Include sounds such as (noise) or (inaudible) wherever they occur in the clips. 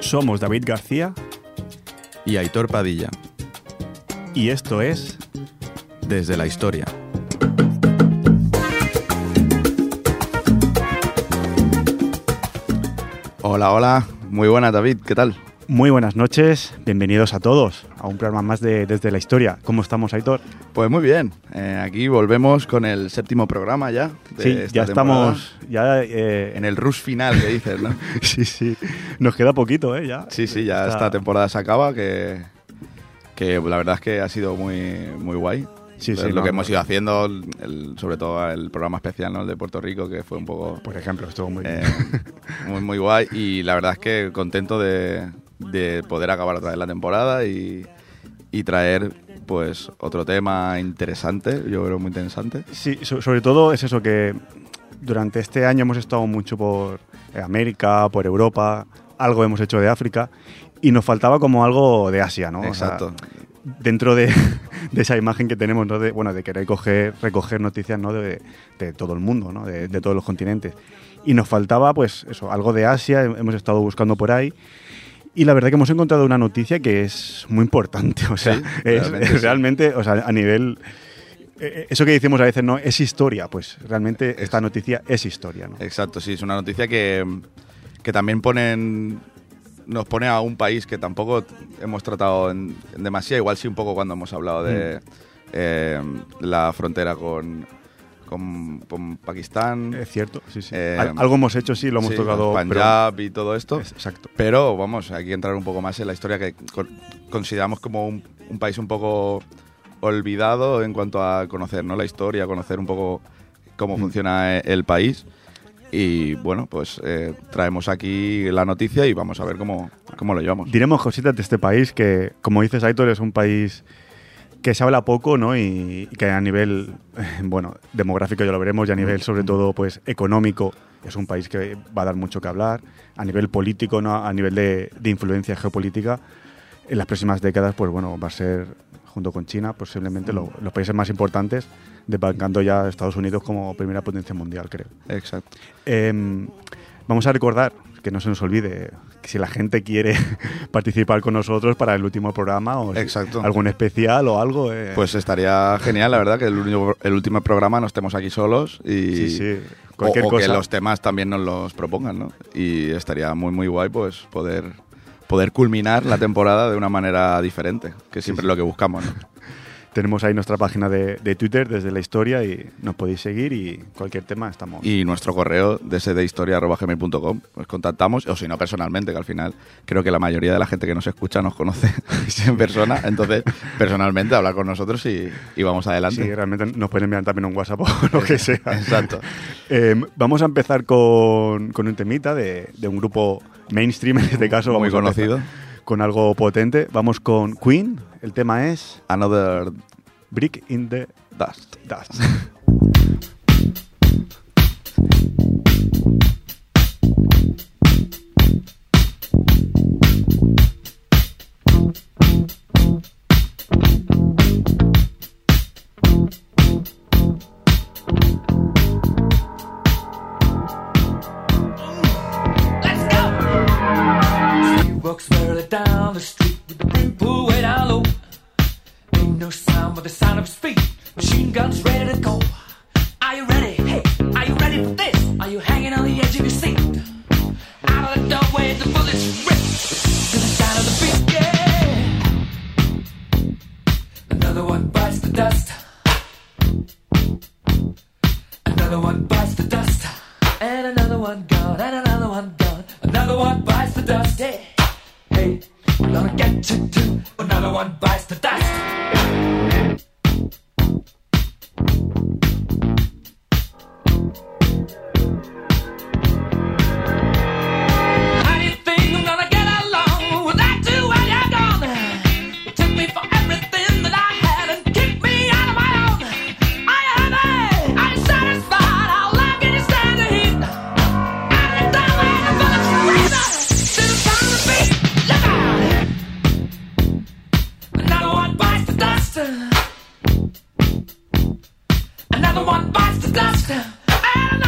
Somos David García. Y Aitor Padilla, y esto es desde la historia. Hola, hola, muy buena David, ¿qué tal? Muy buenas noches, bienvenidos a todos a un programa más de Desde la Historia. ¿Cómo estamos, Aitor? Pues muy bien, eh, aquí volvemos con el séptimo programa ya. De Sí, esta ya temporada. estamos ya, eh, en el rush final que dices, ¿no? (laughs) Sí, sí, nos queda poquito, ¿eh? Ya. Sí, sí, ya Está- esta temporada se acaba, que, que la verdad es que ha sido muy, muy guay. Sí, sí, lo no, que hemos ido haciendo, el- sobre todo el programa especial ¿no? el de Puerto Rico, que fue un poco Por ejemplo, estuvo muy bien. eh, muy, muy guay. Y la verdad es que contento de, de poder acabar otra vez la temporada y, y traer pues otro tema interesante, yo creo muy interesante. Sí, so- sobre todo es eso que durante este año hemos estado mucho por América, por Europa, algo hemos hecho de África y nos faltaba como algo de Asia, ¿no? O sea, Exacto. Dentro de, (laughs) de esa imagen que tenemos, ¿no? De, bueno, de querer coger, recoger noticias, ¿no? De, de todo el mundo, ¿no? De, de todos los continentes. Y nos faltaba, pues, eso, algo de Asia, hemos estado buscando por ahí. Y la verdad que hemos encontrado una noticia que es muy importante, (laughs) o sea, Sí, es, realmente es sí. realmente, o sea, a nivel... eh, Eso que decimos a veces, ¿no? Es historia, pues realmente esta noticia es historia, ¿no? Exacto, sí, es una noticia que, que también ponen, nos pone a un país que tampoco hemos tratado en, en demasía, igual sí un poco cuando hemos hablado de eh, la frontera con, con, con Pakistán, Es cierto, sí, sí. Eh, Al- algo hemos hecho, sí, lo hemos sí, tocado. pero- Punjab y todo esto. Es- Exacto. Pero vamos, hay que entrar un poco más en la historia que con- consideramos como un, un país un poco olvidado en cuanto a conocer ¿no? la historia, conocer un poco cómo Mm. funciona eh, el país. Y bueno, pues eh, traemos aquí la noticia y vamos a ver cómo, cómo lo llevamos. Diremos cositas de este país que, como dices, Aitor, es un país que se habla poco, ¿no? Y, que a nivel, (laughs) bueno, demográfico ya lo veremos, y a nivel, sobre todo, pues, económico, es un país que va a dar mucho que hablar. A nivel político, ¿no? A nivel de, de influencia geopolítica, en las próximas décadas, pues, bueno, va a ser, junto con China, posiblemente lo- los países más importantes, desbancando ya a Estados Unidos como primera potencia mundial, creo. Exacto. Em, vamos a recordar, que no se nos olvide, que si la gente quiere (laughs) participar con nosotros para el último programa o si- Exacto. algún especial o algo. eh, Pues estaría genial, la verdad, que el, último- el último programa no estemos aquí solos y sí, sí, o, cualquier o que cosa. los temas también nos los propongan, ¿no? Y estaría muy, muy guay, pues, poder, poder culminar la temporada de una manera diferente, que siempre es lo que buscamos, ¿no? Tenemos ahí nuestra página de, de Twitter desde la historia y nos podéis seguir y cualquier tema estamos. Y nuestro correo, dsdhistoria.gmail.com, pues contactamos, o si no, personalmente, que al final creo que la mayoría de la gente que nos escucha nos conoce (laughs) en persona, entonces, personalmente, hablar con nosotros y, y vamos adelante. Sí, realmente nos pueden enviar también un WhatsApp o lo que sea. (laughs) Exacto. Em, vamos a empezar con, con un temita de, de un grupo mainstream, en este caso. Muy vamos a empezar conocido. Con algo potente. Vamos con Queen. El tema es Another Brick in the Dust. Dust. (laughs) Another one bites the dust.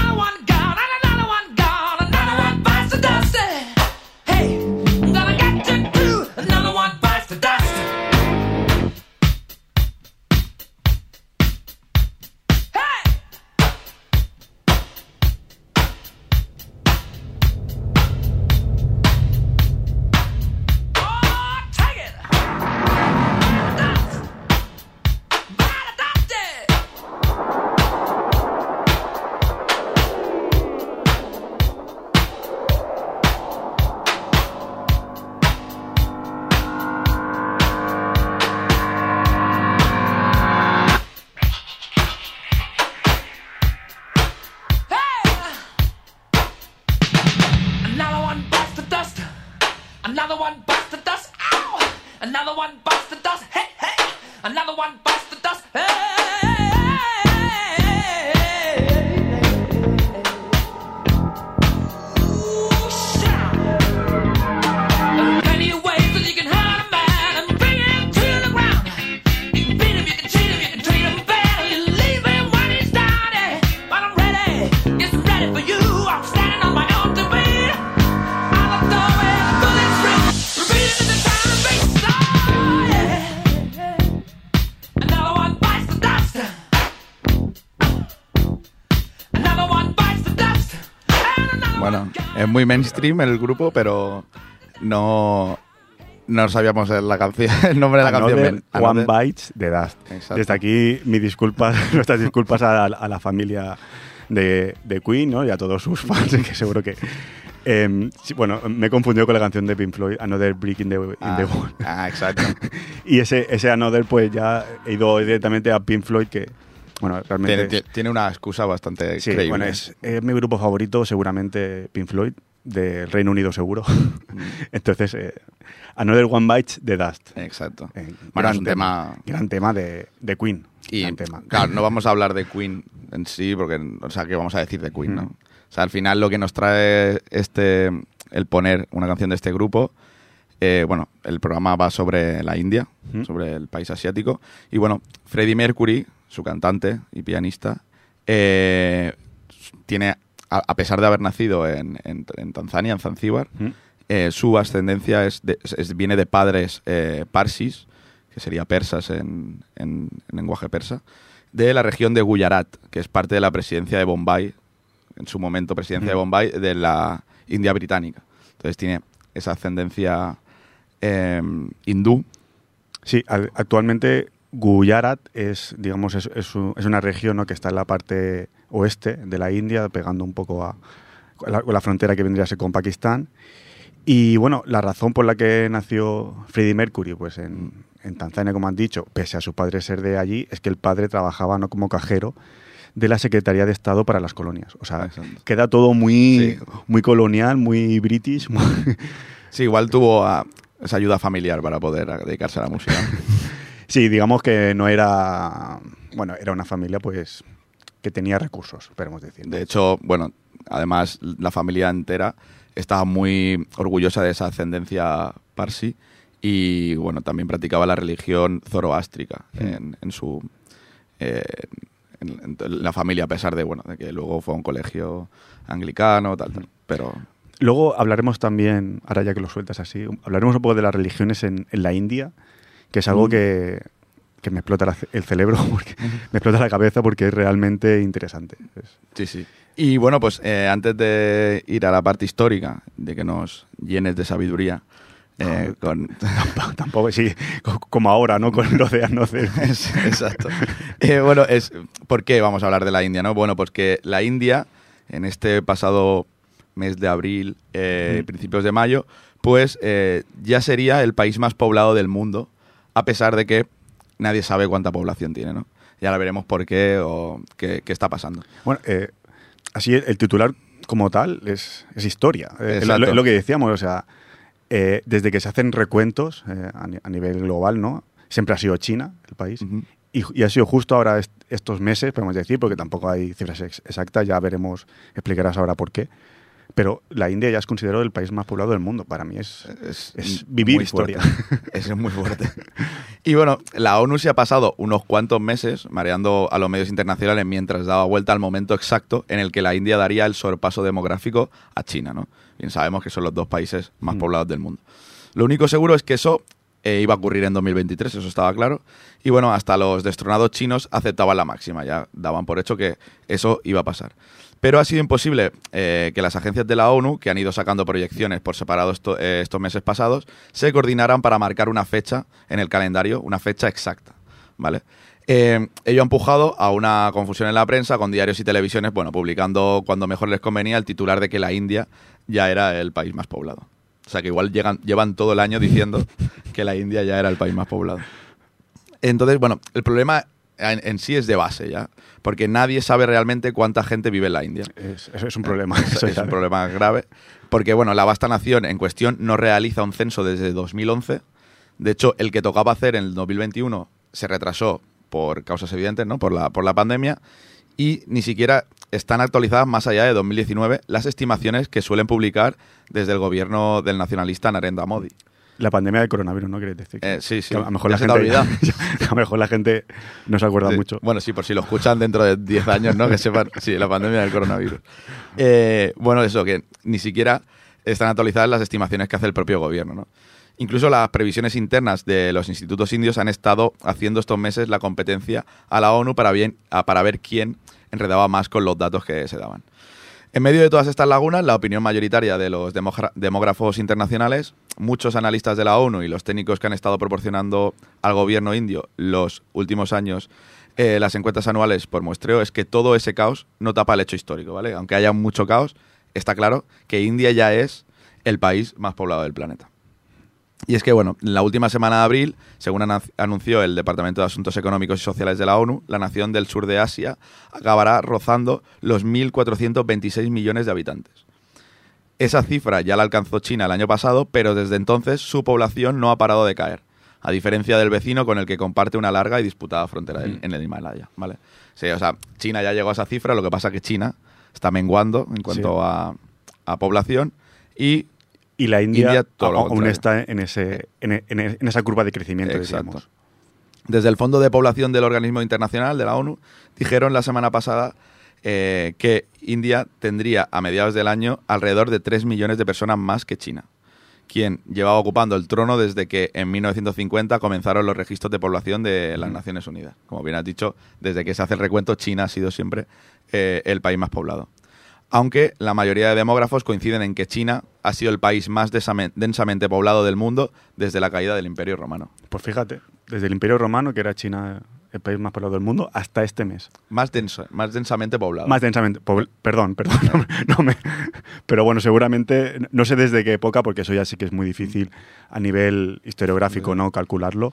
Muy mainstream el grupo, pero no, no sabíamos la canción, (laughs) el nombre de la canción. Another. One Another- Bites de Dust. Exacto. Desde aquí, mis disculpas, (laughs) nuestras disculpas a, a la familia de, de Queen ¿no? y a todos sus fans, (laughs) que seguro que. em, sí, bueno, me he confundido con la canción de Pink Floyd, Another Brick in the, in Ah, the Wall. ah, exacto. Y ese, ese Another, pues ya he ido directamente a Pink Floyd, que, bueno, realmente. tiene, tiene una excusa bastante Sí, creíble. bueno, es, es mi grupo favorito, seguramente Pink Floyd, del Reino Unido seguro. (laughs) Entonces, eh, Another One Bites de Dust. Exacto. Eh, Bueno, gran es un tema... Gran tema de, de Queen. Y, gran tema. claro, no vamos a hablar de Queen en sí, porque, o sea, ¿qué vamos a decir de Queen, no? O sea, al final lo que nos trae este, el poner una canción de este grupo, eh, bueno, el programa va sobre la India, Mm. sobre el país asiático, y bueno, Freddie Mercury, su cantante y pianista, eh, tiene, a, a pesar de haber nacido en, en- en Tanzania, en Zanzíbar, ¿Mm? eh, su ascendencia es de- es- viene de padres eh, parsis, que sería persas en, en- en lenguaje persa, de la región de Gujarat, que es parte de la presidencia de Bombay, en su momento presidencia de Bombay, de la India británica. Entonces tiene esa ascendencia eh, hindú. Sí, al- actualmente Gujarat es, digamos, es, es un- es una región ¿no? que está en la parte oeste de la India, pegando un poco a la, la frontera que vendría a ser con Pakistán. Y bueno, la razón por la que nació Freddie Mercury, pues en, en Tanzania, como han dicho, pese a su padre ser de allí, es que el padre trabajaba no como cajero de la Secretaría de Estado para las colonias. O sea, Exacto. queda todo muy, Sí. muy colonial, muy british. muy- (laughs) Sí, igual tuvo ah, esa ayuda familiar para poder dedicarse a la música. (laughs) Sí, digamos que no era. Bueno, era una familia, pues. Que tenía recursos, podemos decir. De hecho, bueno, además la familia entera estaba muy orgullosa de esa ascendencia parsi y bueno, también practicaba la religión zoroástrica en, en su eh, en, en la familia, a pesar de bueno, de que luego fue a un colegio anglicano, tal, tal. Pero Luego hablaremos también, ahora ya que lo sueltas así, hablaremos un poco de las religiones en, en la India, que es algo Mm. que, que me explota el cerebro, (laughs) porque me explota la cabeza porque es realmente interesante. Es- sí, sí. Y bueno, pues eh, antes de ir a la parte histórica, de que nos llenes de sabiduría, eh, con, (laughs) tampoco, tampoco- sí, co- como ahora, ¿no? Con océano (laughs) de... Es- Exacto. Eh, bueno, es, ¿por qué vamos a hablar de la India? no Bueno, pues que la India, en este pasado mes de abril, eh, Mm. principios de mayo, pues ya sería el país más poblado del mundo, a pesar de que nadie sabe cuánta población tiene, ¿no? Ya ahora veremos por qué o qué, qué está pasando. Bueno, eh, así el, el titular como tal es, es historia. Eh, es lo, lo que decíamos, o sea, eh, desde que se hacen recuentos eh, a, a nivel global, ¿no? Siempre ha sido China el país. Ujú. Y, y ha sido justo ahora est- estos meses, podemos decir, porque tampoco hay cifras ex- exactas, ya veremos, explicarás ahora por qué. Pero la India ya es considerado el país más poblado del mundo. Para mí es, Es, es muy vivir historia. fuerte. (laughs) Es muy fuerte. Y bueno, la ONU se ha pasado unos cuantos meses mareando a los medios internacionales mientras daba vuelta al momento exacto en el que la India daría el sorpaso demográfico a China, ¿no? Bien sabemos que son los dos países más Mm. poblados del mundo. Lo único seguro es que eso eh, iba a ocurrir en 2023, eso estaba claro. Y bueno, hasta los destronados chinos aceptaban la máxima, ya daban por hecho que eso iba a pasar. Pero ha sido imposible eh, que las agencias de la ONU, que han ido sacando proyecciones por separado eh, estos meses pasados, se coordinaran para marcar una fecha en el calendario, una fecha exacta. ¿Vale? Eh, ello ha empujado a una confusión en la prensa con diarios y televisiones, bueno, publicando cuando mejor les convenía el titular de que la India ya era el país más poblado. O sea que igual llegan, llevan todo el año diciendo (laughs) que la India ya era el país más poblado. Entonces, bueno, el problema en, en sí es de base ya, porque nadie sabe realmente cuánta gente vive en la India. Es, es- un problema. Es, eso es un problema grave, porque bueno, la vasta nación en cuestión no realiza un censo desde 2011. De hecho, el que tocaba hacer en el 2021 se retrasó por causas evidentes, ¿no? Por la, por la pandemia. Y ni siquiera están actualizadas más allá de 2019 las estimaciones que suelen publicar desde el gobierno del nacionalista Narendra Modi. La pandemia del coronavirus, ¿no queréis decir? Eh, sí, sí. Que a lo mejor la gente, olvidado. (laughs) a lo mejor la gente no se acuerda Sí. mucho. Bueno, sí, por si lo escuchan dentro de 10 años, ¿no? Que sepan, (laughs) sí, la pandemia del coronavirus. Eh, bueno, eso, que ni siquiera están actualizadas las estimaciones que hace el propio gobierno, ¿no? Incluso las previsiones internas de los institutos indios han estado haciendo estos meses la competencia a la ONU para, bien, a- para ver quién enredaba más con los datos que se daban. En medio de todas estas lagunas, la opinión mayoritaria de los demógrafos internacionales, muchos analistas de la ONU y los técnicos que han estado proporcionando al gobierno indio los últimos años eh, las encuestas anuales por muestreo, es que todo ese caos no tapa el hecho histórico, ¿vale? Aunque haya mucho caos, está claro que India ya es el país más poblado del planeta. Y es que, bueno, en la última semana de abril, según anunció el Departamento de Asuntos Económicos y Sociales de la ONU, la nación del sur de Asia acabará rozando los 1.426 millones de habitantes. Esa cifra ya la alcanzó China el año pasado, pero desde entonces su población no ha parado de caer, a diferencia del vecino con el que comparte una larga y disputada frontera en, en el Himalaya. ¿vale? Sí, o sea, China ya llegó a esa cifra, lo que pasa es que China está menguando en cuanto Sí. a, a población y Y la India, todo aún contrario. está en, ese, en, en en esa curva de crecimiento, Exacto. Desde el Fondo de Población del Organismo Internacional de la ONU dijeron la semana pasada eh, que India tendría a mediados del año alrededor de 3 millones de personas más que China, quien llevaba ocupando el trono desde que en 1950 comenzaron los registros de población de las Naciones Unidas. Como bien has dicho, desde que se hace el recuento, China ha sido siempre eh, el país más poblado. Aunque la mayoría de demógrafos coinciden en que China ha sido el país más densame- densamente poblado del mundo desde la caída del Imperio Romano. Pues fíjate, desde el Imperio Romano, que era China el país más poblado del mundo, hasta este mes. Más, denso, más densamente poblado. Más densamente. pobl- Perdón, perdón. (laughs) no me- no me- pero bueno, seguramente, no sé desde qué época, porque eso ya sí que es muy difícil a nivel historiográfico no calcularlo.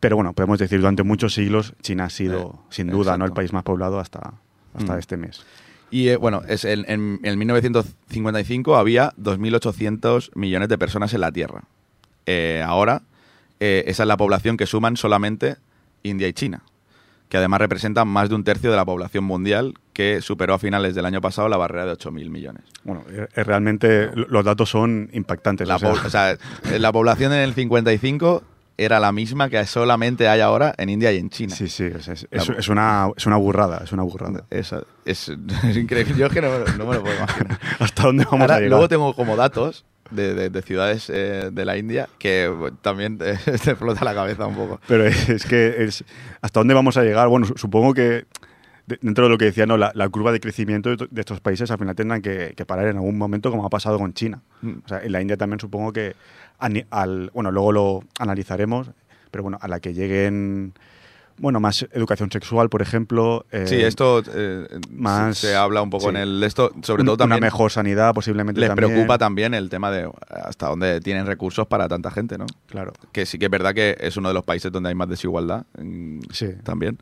Pero bueno, podemos decir, durante muchos siglos China ha sido, Eh, sin duda, ¿no el país más poblado hasta, hasta Mm. este mes. Y eh, bueno, es en, en, en 1955 había 2.800 millones de personas en la Tierra. Eh, ahora, eh, esa es la población que suman solamente India y China, que además representan más de un tercio de la población mundial, que superó a finales del año pasado la barrera de 8.000 millones. Bueno, eh, eh, realmente lo- los datos son impactantes. La, o sea, po- o sea, la población en el 55 era la misma que solamente hay ahora en India y en China. sí, sí, es, es- La- es- es una, es una burrada, es una burrada. Es, increíble. Yo es que no, me lo- no me lo puedo imaginar. (laughs) ¿Hasta dónde vamos Ahora, a llegar? luego tengo como datos de, de- de ciudades eh, de la India que también te, (laughs) te explota la cabeza un poco. Pero es, que es hasta dónde vamos a llegar. Bueno, su- supongo que de- dentro de lo que decía, no, la, la curva de crecimiento de, to- de estos países al final tendrán que, que parar en algún momento, como ha pasado con China. Mm. O sea, en la India también supongo que al, bueno, luego lo analizaremos, pero bueno, a la que lleguen bueno, más educación sexual, por ejemplo. eh, Sí, esto eh, más- se, habla un poco sí. en el esto, sobre todo también una mejor sanidad, posiblemente les también. preocupa también el tema de hasta dónde tienen recursos para tanta gente, ¿no? Claro. Que sí que es verdad que es uno de los países donde hay más desigualdad mm, Sí. también.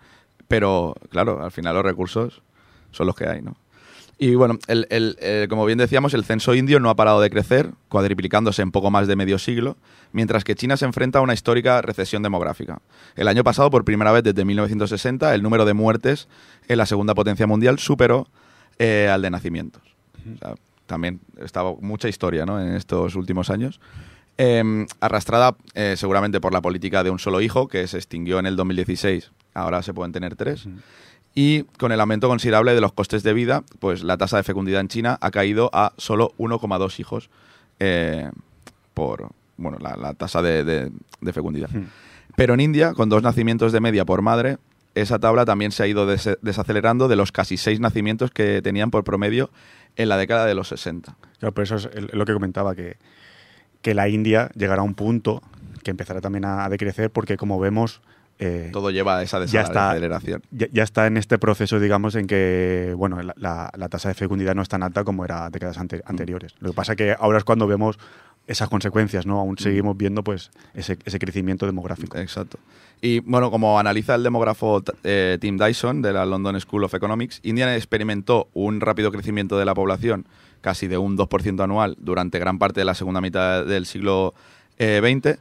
Pero, claro, al final los recursos son los que hay, ¿no? Y bueno, el, el- el- como bien decíamos, el censo indio no ha parado de crecer, cuadriplicándose en poco más de medio siglo, mientras que China se enfrenta a una histórica recesión demográfica. El año pasado, por primera vez desde 1960, el número de muertes en la segunda potencia mundial superó eh, al de nacimientos. O sea, también estaba mucha historia ¿no? en estos últimos años. Eh, arrastrada eh, seguramente por la política de un solo hijo, que se extinguió en el 2016, ahora se pueden tener tres. Y con el aumento considerable de los costes de vida, pues la tasa de fecundidad en China ha caído a solo 1,2 hijos eh, por bueno, la, la tasa de, de- de fecundidad. Pero en India, con dos nacimientos de media por madre, esa tabla también se ha ido des- desacelerando de los casi seis nacimientos que tenían por promedio en la década de los 60. Claro, por eso es lo que comentaba, que, que la India llegará a un punto que empezará también a, a decrecer, porque como vemos, eh, Todo lleva a esa desaceleración. ya, ya está en este proceso, digamos, en que bueno, la, la- la tasa de fecundidad no es tan alta como era décadas ante- Mm. anteriores. Lo que pasa que ahora es cuando vemos esas consecuencias, ¿no? Aún seguimos viendo pues ese, ese crecimiento demográfico. Exacto. Y bueno, como analiza el demógrafo eh, Tim Dyson de la London School of Economics, India experimentó un rápido crecimiento de la población, casi de un 2% anual, durante gran parte de la segunda mitad del siglo eh, XX,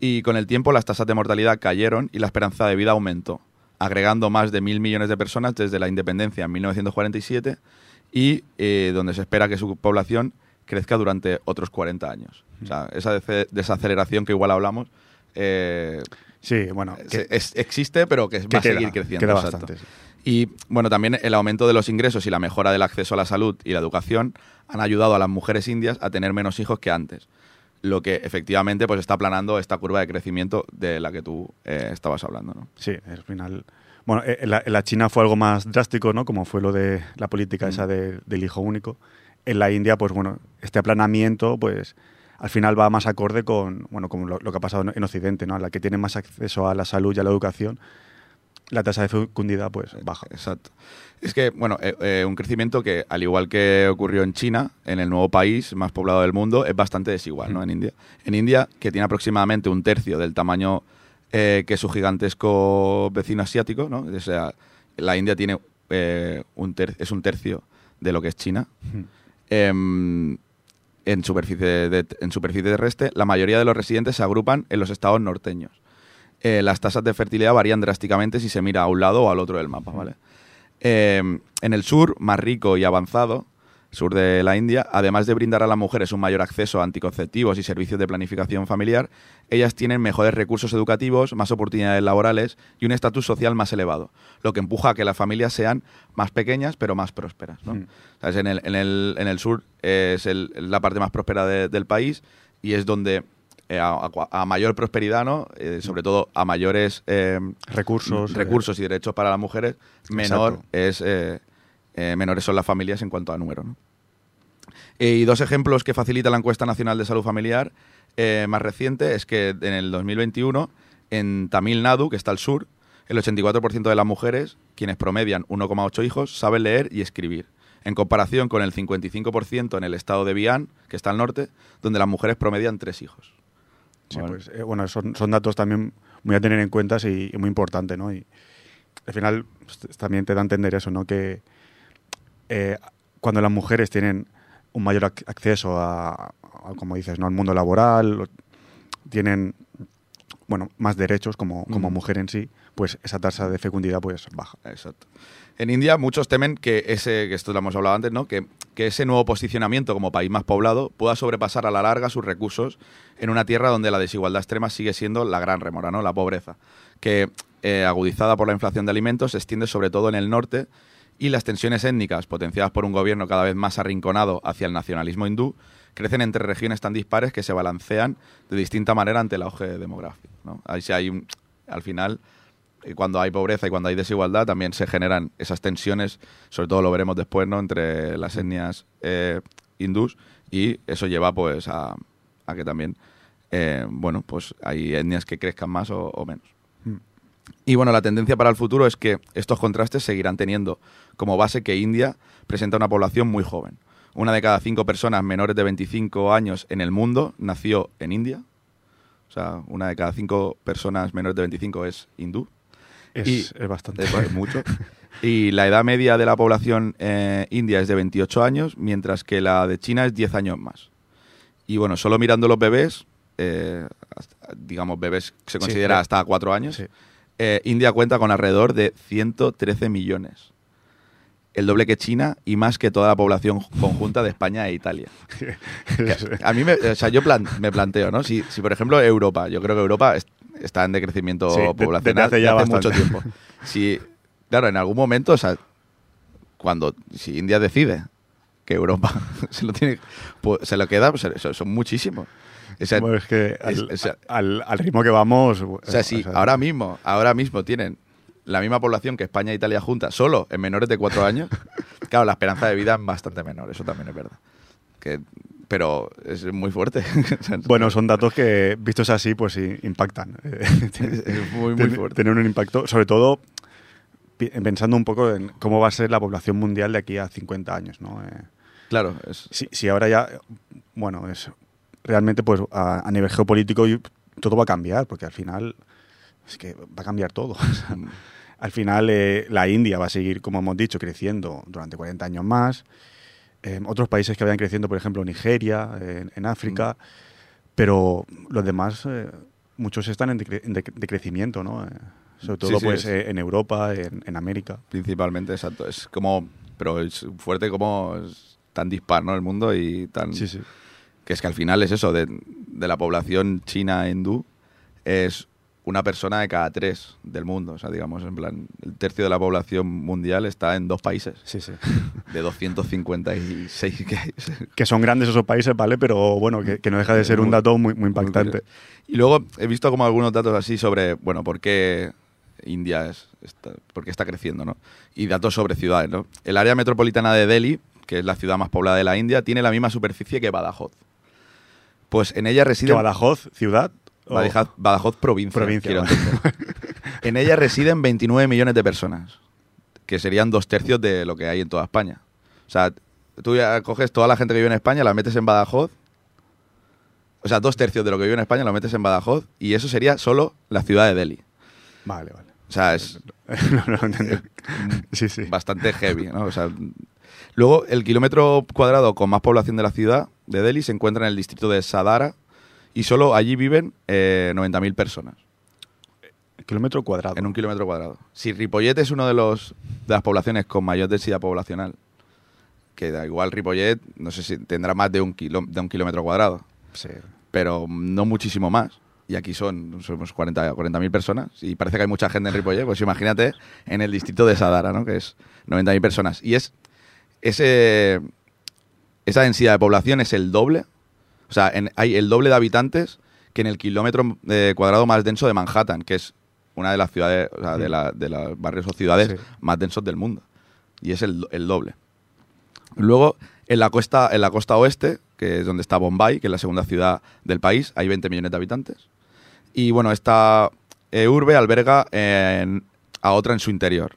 y con el tiempo las tasas de mortalidad cayeron y la esperanza de vida aumentó, agregando más de mil millones de personas desde la independencia en 1947 y eh, donde se espera que su población crezca durante otros 40 años. O sea, esa dece- desaceleración que igual hablamos eh, Sí, bueno, se- que, es- existe, pero que que va a seguir creciendo. queda bastante. sí. Y bueno, también el aumento de los ingresos y la mejora del acceso a la salud y la educación han ayudado a las mujeres indias a tener menos hijos que antes. Lo que efectivamente pues está aplanando esta curva de crecimiento de la que tú eh, estabas hablando. ¿no? Sí, al final. Bueno, eh, en la, en la China fue algo más drástico, ¿no? Como fue lo de la política esa de- del hijo único. En la India, pues bueno, este aplanamiento, pues al final va más acorde con, bueno, como lo, lo que ha pasado en- en Occidente, ¿no? A la que tiene más acceso a la salud y a la educación, la tasa de fecundidad, pues baja. Exacto. Es que, bueno, eh, eh, un crecimiento que, al igual que ocurrió en China, en el nuevo país más poblado del mundo, es bastante desigual, ¿no? En India. En India, que tiene aproximadamente un tercio del tamaño eh, que su gigantesco vecino asiático, ¿no? O sea, la India tiene eh, un ter- es un tercio de lo que es China. Em, en, superficie de- en superficie terrestre, la mayoría de los residentes se agrupan en los estados norteños. Eh, las tasas de fertilidad varían drásticamente si se mira a un lado o al otro del mapa, ¿vale? Eh, en el sur, más rico y avanzado, sur de la India, además de brindar a las mujeres un mayor acceso a anticonceptivos y servicios de planificación familiar, ellas tienen mejores recursos educativos, más oportunidades laborales y un estatus social más elevado, lo que empuja a que las familias sean más pequeñas pero más prósperas. ¿no? Mm. ¿Sabes? En, el, en, el, en el sur es el- la parte más próspera de- del país y es donde eh, a, mayor prosperidad, ¿no? Eh, sobre todo a mayores eh, Recursos. recursos y derechos para las mujeres, menor es menores son las familias en cuanto a número. ¿no? Y dos ejemplos que facilita la encuesta nacional de salud familiar más reciente es que en el 2021 en Tamil Nadu, que está al sur, el 84% de las mujeres, quienes promedian 1,8 hijos, saben leer y escribir, en comparación con el 55% en el estado de Bian, que está al norte, donde las mujeres promedian tres hijos. Sí, Vale. pues, eh, bueno, son, son datos también muy a tener en cuenta y, y muy importante, ¿no? Y al final pues, también te da a entender eso, ¿no? Que eh, cuando las mujeres tienen un mayor ac- acceso a, a, como dices, ¿no? Al mundo laboral, tienen, bueno, más derechos como, como mujer en sí, pues esa tasa de fecundidad pues baja. Exacto. En India muchos temen que ese, que esto lo hemos hablado antes, ¿no? Que, que ese nuevo posicionamiento como país más poblado pueda sobrepasar a la larga sus recursos en una tierra donde la desigualdad extrema sigue siendo la gran remora, ¿no? La pobreza. Que, eh, agudizada por la inflación de alimentos, se extiende sobre todo en el norte y las tensiones étnicas, potenciadas por un gobierno cada vez más arrinconado hacia el nacionalismo hindú, crecen entre regiones tan dispares que se balancean de distinta manera ante el auge demográfico. ¿no? Ahí sí hay un, al final, cuando hay pobreza y cuando hay desigualdad, también se generan esas tensiones, sobre todo lo veremos después, ¿no? entre las etnias eh, hindús, y eso lleva pues a, que también, eh, bueno, pues hay etnias que crezcan más o, menos. Y bueno, la tendencia para el futuro es que estos contrastes seguirán teniendo como base que India presenta una población muy joven. Una de cada cinco personas menores de 25 años en el mundo nació en India. O sea, una de cada cinco personas menores de 25 es hindú. Es, Y- es bastante. Es, mucho. Y la edad media de la población eh, india es de 28 años, mientras que la de China es 10 años más. Y bueno, solo mirando los bebés, eh, digamos bebés que se considera de- hasta 4 años, Sí. eh, India cuenta con alrededor de 113 millones. El doble que China y más que toda la población conjunta de España e Italia. (laughs) A mí, me, o sea, yo plan- me planteo, ¿no? Si, si, por ejemplo, Europa, yo creo que Europa es- está en decrecimiento Sí, poblacional desde hace ya mucho tiempo. (laughs) Si, claro, en algún momento, o sea, cuando, si India decide que Europa (laughs) se lo tiene, pues, se lo queda, pues son, muchísimos. O sea, Bueno, es que al, es- o sea- al- al ritmo que vamos... o sea, si ahora mismo, ahora mismo tienen la misma población que España e Italia juntas, solo en menores de cuatro años, (laughs) claro, la esperanza de vida es bastante menor, eso también es verdad. Que, pero es muy fuerte. (laughs) Bueno, son datos que, vistos así, pues sí, impactan. (laughs) Es muy, muy fuerte. Tener un impacto, sobre todo pensando un poco en cómo va a ser la población mundial de aquí a 50 años, ¿no? Eh, Claro, es, si, si ahora ya, bueno, es realmente pues a, a nivel geopolítico todo va a cambiar, porque al final es que va a cambiar todo. Sea, (laughs) al final eh, la India va a seguir, como hemos dicho, creciendo durante 40 años más. Eh, otros países que vayan creciendo, por ejemplo, Nigeria, en, en África, pero los demás, eh, muchos están en, decre- en dec- decrecimiento, ¿no? Eh, sobre todo sí, pues es- eh, en Europa, en, en América. principalmente, exacto. Es como, pero es fuerte como es tan dispar, ¿no? El mundo y tan... Sí, sí. que es que al final es eso, de, de la población china hindú, es una persona de cada tres del mundo. O sea, digamos, en plan, el tercio de la población mundial está en dos países, Sí, sí. (laughs) de 256 que hay. que son grandes esos países, ¿vale? Pero bueno, que, que no deja de ser un dato muy, muy impactante. Y luego he visto como algunos datos así sobre, bueno, por qué India es, está, por qué está creciendo, ¿no? Y datos sobre ciudades, ¿no? El área metropolitana de Delhi, que es la ciudad más poblada de la India, tiene la misma superficie que Badajoz. Pues en ella ¿Que residen... Badajoz, ciudad? O- Badajoz, Badajoz provincia. Provincia, quiero vale. entender. (laughs) en ella residen 29 millones de personas, que serían dos tercios de lo que hay en toda España. O sea, tú ya coges toda la gente que vive en España, la metes en Badajoz. O sea, dos tercios de lo que vive en España lo metes en Badajoz y eso sería solo la ciudad de Delhi. Vale, vale. O sea, es (laughs) no. (laughs) Sí, sí. bastante heavy, ¿no? O sea, luego, el kilómetro cuadrado con más población de la ciudad de Delhi se encuentra en el distrito de Sadara y solo allí viven eh, 90.000 personas. Kilómetro cuadrado. En un kilómetro cuadrado. Si Ripollet es uno de los de las poblaciones con mayor densidad poblacional, que da igual Ripollet, no sé si tendrá más de un, kilo- de un kilómetro cuadrado, Sí. pero no muchísimo más. Y aquí son somos 40 40.000 personas y parece que hay mucha gente en Ripollet, pues imagínate en el distrito de Sadara, ¿no? que es 90.000 personas. Y es ese esa densidad de población es el doble, o sea, en- hay el doble de habitantes que en el kilómetro eh, cuadrado más denso de Manhattan, que es una de las ciudades, o sea, de, la- de los barrios o ciudades Sí. más densos del mundo. Y es el, el doble. Luego, en la costa, en la costa oeste, que es donde está Bombay, que es la segunda ciudad del país, hay 20 millones de habitantes. Y bueno, esta eh, urbe alberga en- a otra en su interior,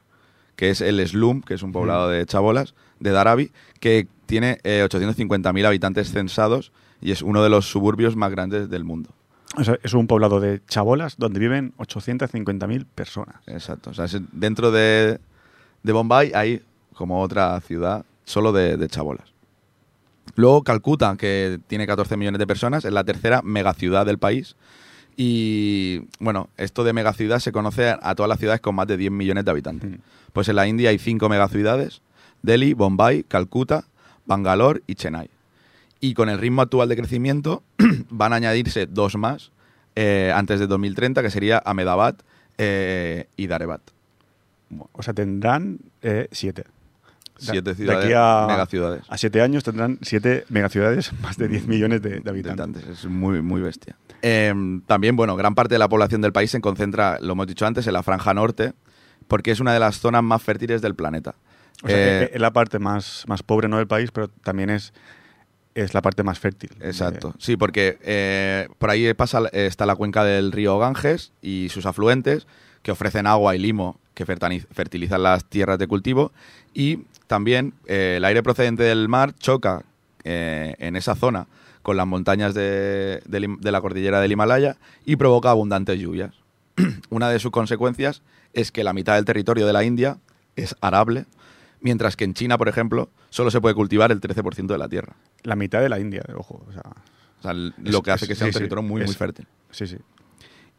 que es el Slum, que es un poblado de chabolas, de Dharavi, que tiene eh, 850.000 habitantes censados y es uno de los suburbios más grandes del mundo. O sea, es un poblado de chabolas donde viven 850.000 personas. Exacto. O sea, dentro de, de Bombay hay como otra ciudad solo de, de chabolas. Luego Calcuta, que tiene 14 millones de personas, es la tercera megaciudad del país. Y bueno, esto de megaciudad se conoce a todas las ciudades con más de 10 millones de habitantes. Mm. Pues en la India hay cinco megaciudades, Delhi, Bombay, Calcuta, Bangalore y Chennai. Y con el ritmo actual de crecimiento (clears throat) van a añadirse dos más eh, antes de 2030, que sería Ahmedabad eh, y Darebat. O sea, tendrán eh, siete. De- Siete de ciudades, aquí a, megaciudades. A siete años tendrán siete megaciudades, (laughs) más de 10 millones de, de habitantes. Es muy, muy bestia. Em, también, bueno, gran parte de la población del país se concentra, lo hemos dicho antes, en la franja norte, porque es una de las zonas más fértiles del planeta. O sea, Eh, que es la parte más, más pobre ¿no? del país, pero también es, es la parte más fértil. Exacto, sí, porque eh, por ahí pasa, está la cuenca del río Ganges y sus afluentes, que ofrecen agua y limo que fertilizan las tierras de cultivo, y también eh, el aire procedente del mar choca eh, en esa zona con las montañas de, de la cordillera del Himalaya y provoca abundantes lluvias. (clears throat) Una de sus consecuencias es que la mitad del territorio de la India es arable, mientras que en China, por ejemplo, solo se puede cultivar el 13% de la tierra. La mitad de la India, ojo. O sea, O sea, lo que hace es- que sea sí, un territorio muy, muy es- fértil. sí, sí.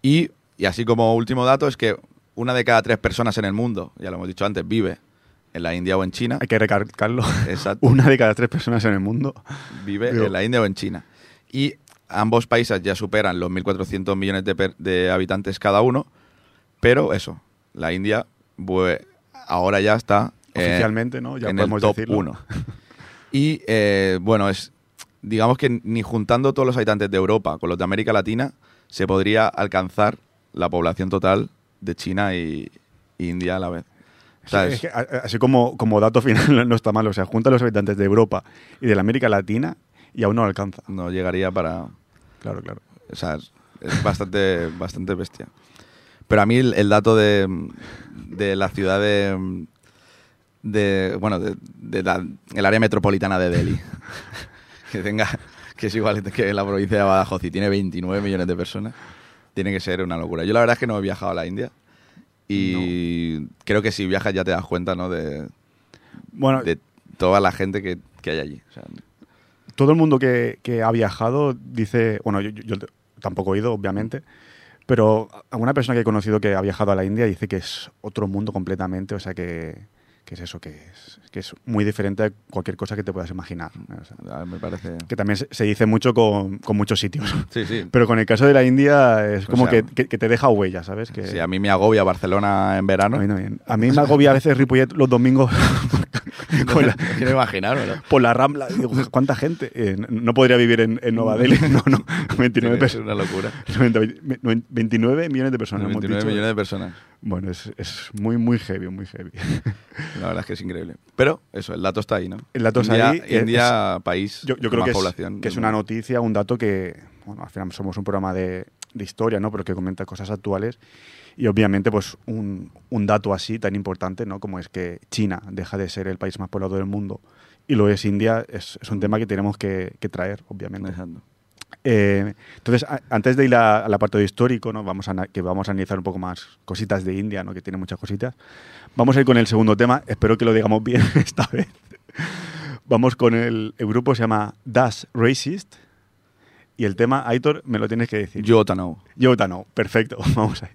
Y, y así como último dato es que una de cada tres personas en el mundo, ya lo hemos dicho antes, vive en la India o en China. Hay que recalcarlo. Exacto. (laughs) Una de cada tres personas en el mundo. vive Digo- en la India o en China. Y ambos países ya superan los 1.400 millones de, per- de habitantes cada uno, pero eso, la India bue- ahora ya está eh, Oficialmente, ¿no? Ya en el podemos top decirlo. 1. (laughs) Y eh, bueno, es digamos que ni juntando todos los habitantes de Europa con los de América Latina se podría alcanzar la población total de China y, y India a la vez. Sí, es- que, así como, como dato (laughs) final no está mal. O sea, junta a los habitantes de Europa y de la América Latina y aún no alcanza. no llegaría para, Claro, claro. O sea, es, es bastante, bastante bestia. Pero a mí el, el dato de, de la ciudad de, de bueno, de, de la- el área metropolitana de Delhi, (laughs) que tenga, que es igual que la provincia de Badajoz y tiene 29 millones de personas, tiene que ser una locura. Yo la verdad es que no he viajado a la India y creo que si viajas ya te das cuenta, ¿no? De, Bueno, de toda la gente que, que hay allí. O sea, todo el mundo que, que ha viajado dice, bueno, yo, yo- yo tampoco he ido, obviamente, pero alguna persona que he conocido que ha viajado a la India dice que es otro mundo completamente, o sea, que, que es eso, que es, que es muy diferente a cualquier cosa que te puedas imaginar. o sea, ah, me parece... que también se, dice mucho con, con muchos sitios. (laughs) Sí, sí. Pero con el caso de la India es O como sea, que, que- que te deja huella, ¿sabes? Que, Sí, a mí me agobia Barcelona en verano. a mí no bien. A mí me agobia a veces Ripollet los domingos (laughs) con la- Quiero imaginar, ¿verdad? por la Rambla. Digo, ¿cuánta gente? Eh, no podría vivir en, en Nueva Delhi. (laughs) No, no. 29, Es personas. una locura. 29 millones de personas. hemos 29 dicho. millones de personas. Bueno, es, es muy, muy heavy, muy heavy. (laughs) La verdad es que es increíble. Pero eso, el dato está ahí, ¿no? El dato está India, ahí, es- India, país Yo, yo con creo más que es, población. que es una noticia, un dato que, bueno, al final somos un programa de, de historia, ¿no? Pero que comenta cosas actuales. Y obviamente, pues, un, un dato así tan importante, ¿no? Como es que China deja de ser el país más poblado del mundo y lo es India, es, es un tema que tenemos que, que traer, obviamente. Exacto. Eh, entonces, a- antes de ir a- al apartado histórico, ¿no? vamos a, que vamos a analizar un poco más cositas de India, ¿no? que tiene muchas cositas, vamos a ir con el segundo tema. Espero que lo digamos bien (laughs) esta vez. Vamos con el, el grupo, se llama Das Racist. Y el tema, Aitor, me lo tienes que decir. Yo, Tano. Yota no, perfecto, (laughs) vamos ahí.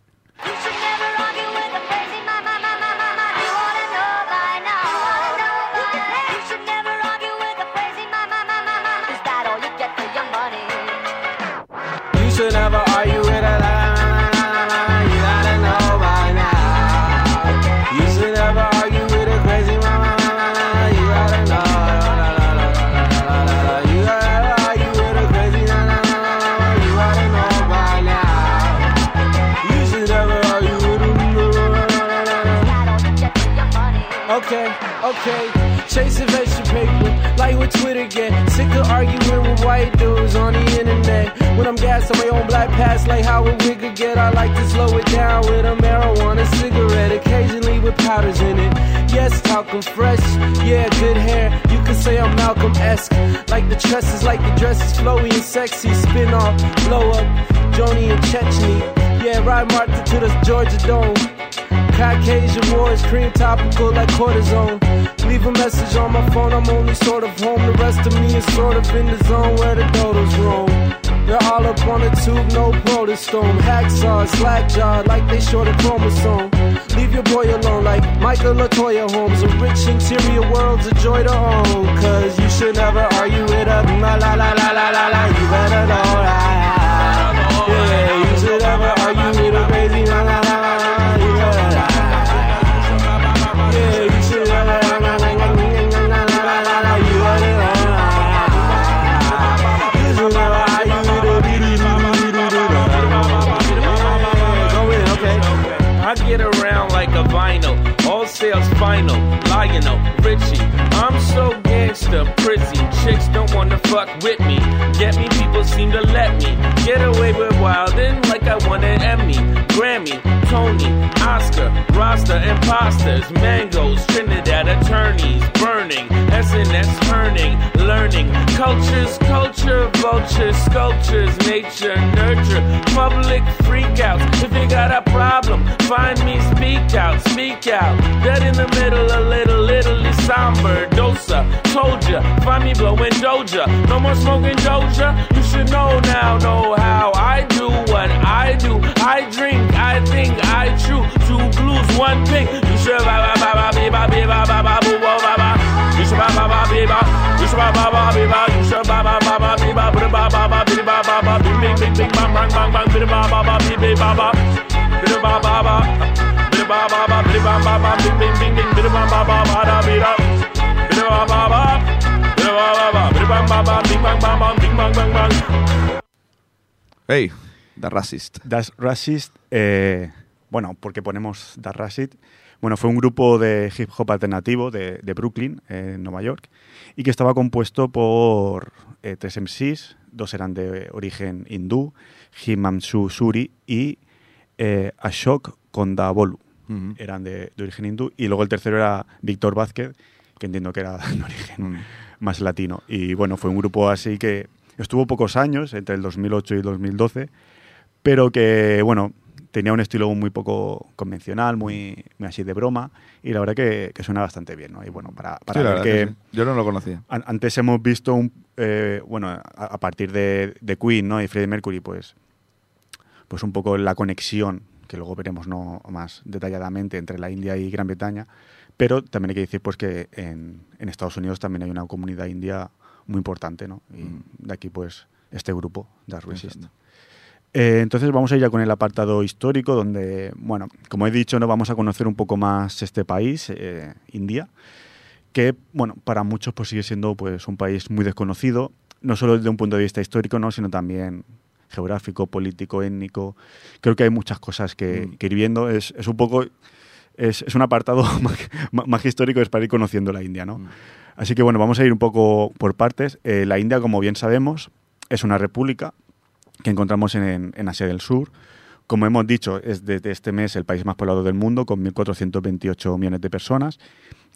Okay. Chasing veggie paper, like with Twitter get. Sick of arguing with white dudes on the internet. When I'm gassed on my own black pass, like how a wigger get. I like to slow it down with a marijuana cigarette, occasionally with powders in it. Yes, talcum fresh, yeah, good hair. You could say I'm Malcolm esque. Like the tresses, like the dresses, flowy and sexy. Spin off, blow up, Joni and Chechny. Yeah, ride Martin to the Georgia Dome. Caucasian wars, cream topical like cortisone. Leave a message on my phone, I'm only sort of home. The rest of me is sort of in the zone where the dodos roam. They're all up on the tube, no protostone. Hacksaw, slack jaw, like they short a chromosome. Leave your boy alone, like Michael Latoya Holmes. A rich interior world's a joy to own. Cause you should never argue with a la la la la la la la. You better know that. Gangster, prissy. Chicks don't wanna fuck with me. Get me, people seem to let me get away with wildin' like I won an Emmy, Grammy, Tony, Oscar, Rasta, imposters, mangoes, Trinidad attorneys, burning, SNS turning, learning, cultures, culture, vultures, sculptures, nature, nurture, public freakouts. If you got a problem, find me, speak out, speak out. Dead in the middle, a little, little somber. Dos closer. Told ya, find me blowing Doja. No more smoking Doja. You should know now, know how I do what I do. I drink, I think, I chew. Two blues, one pink. You should ba ba ba ba be ba be ba ba ba boo ba ba ba. You should ba ba ba be ba. You should ba ba ba be ba. You should ba ba ba ba be ba ba ba ba ba be ba ba ba. Bing bing bing bing bang bang bang bang. Be ba ba ba be be ba ba. Be ba ba ba. Be ba ba ba be ba ba ba. Bing bing bing bing. Be ba ba ba ba da be da. Be ba ba ba. Be ba ba ba. Be ba ba ba. Bing bang bang bang. Bing bang bang bang. Hey, The Racist. Das Racist, eh, bueno, porque ponemos Das Racist, bueno, fue un grupo de hip hop alternativo de, de Brooklyn, eh, en Nueva York, y que estaba compuesto por eh, tres MCs, dos eran de origen hindú, Himanshu Suri y eh, Ashok Kondabolu, Ujú. eran de, de origen hindú, y luego el tercero era Víctor Vázquez, que entiendo que era (laughs) de origen más latino. Y bueno, fue un grupo así que estuvo pocos años, entre el 2008 y 2012, pero que, bueno, tenía un estilo muy poco convencional, muy, muy así de broma, y la verdad que, que suena bastante bien, ¿no? Y bueno, para, para Sí, la ver que... que sí. Yo no lo conocía. an- Antes hemos visto, un, eh, bueno, a, a partir de, de Queen ¿no? y Freddie Mercury, pues, pues un poco la conexión, que luego veremos no más detalladamente, entre la India y Gran Bretaña. Pero también hay que decir pues, que en, en Estados Unidos también hay una comunidad india muy importante, ¿no? Y Mm. de aquí, pues, este grupo, Das Resist. Exacto. Eh, entonces vamos a ir ya con el apartado histórico, donde, bueno, como he dicho, no vamos a conocer un poco más este país, eh, India, que, bueno, para muchos pues sigue siendo pues un país muy desconocido, no solo desde un punto de vista histórico, ¿no? sino también geográfico, político, étnico. Creo que hay muchas cosas que, Mm. que ir viendo. Es, es un poco, es, es un apartado (laughs) más, histórico, es para ir conociendo la India, ¿no? Mm. Así que bueno, vamos a ir un poco por partes. Eh, la India, como bien sabemos, es una república que encontramos en, en Asia del Sur. Como hemos dicho, es desde este mes el país más poblado del mundo, con 1.428 millones de personas.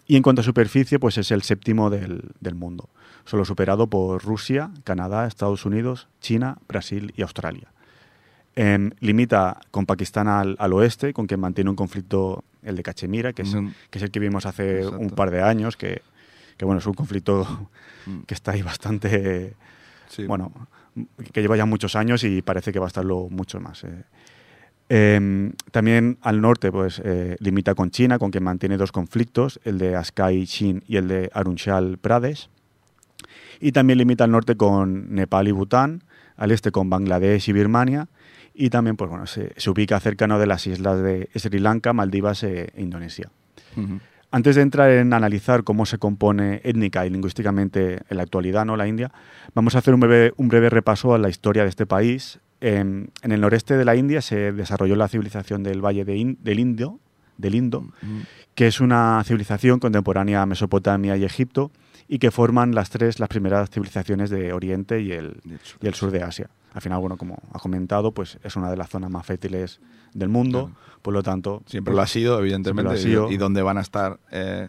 Y en cuanto a superficie, pues es el séptimo del, del mundo, solo superado por Rusia, Canadá, Estados Unidos, China, Brasil y Australia. Em, limita con Pakistán al, al oeste, con quien mantiene un conflicto, el de Cachemira, que es, Mm. que es el que vimos hace Exacto. un par de años, que, que, bueno, es un conflicto Mm. que está ahí bastante Sí. bueno, que lleva ya muchos años y parece que va a estarlo mucho más. eh. Em, también al norte, pues eh, limita con China, con quien mantiene dos conflictos, el de Askai Chin y el de Arunachal Pradesh. Y también limita al norte con Nepal y Bután, al este con Bangladesh y Birmania. Y también, pues bueno, se, ubica cercano de las islas de Sri Lanka, Maldivas e Indonesia. Antes de entrar en analizar cómo se compone étnica y lingüísticamente en la actualidad, ¿no? la India, vamos a hacer un breve, un breve repaso a la historia de este país. En, en el noreste de la India se desarrolló la civilización del Valle de In- del Indo, del Indo, que es una civilización contemporánea a Mesopotamia y Egipto y que forman las tres las primeras civilizaciones de Oriente y el, y el sur de Asia. Al final, bueno, como ha comentado, pues es una de las zonas más fértiles del mundo, por lo tanto... Siempre pues, lo ha sido, evidentemente. Ha sido. Y, y donde van a estar, eh,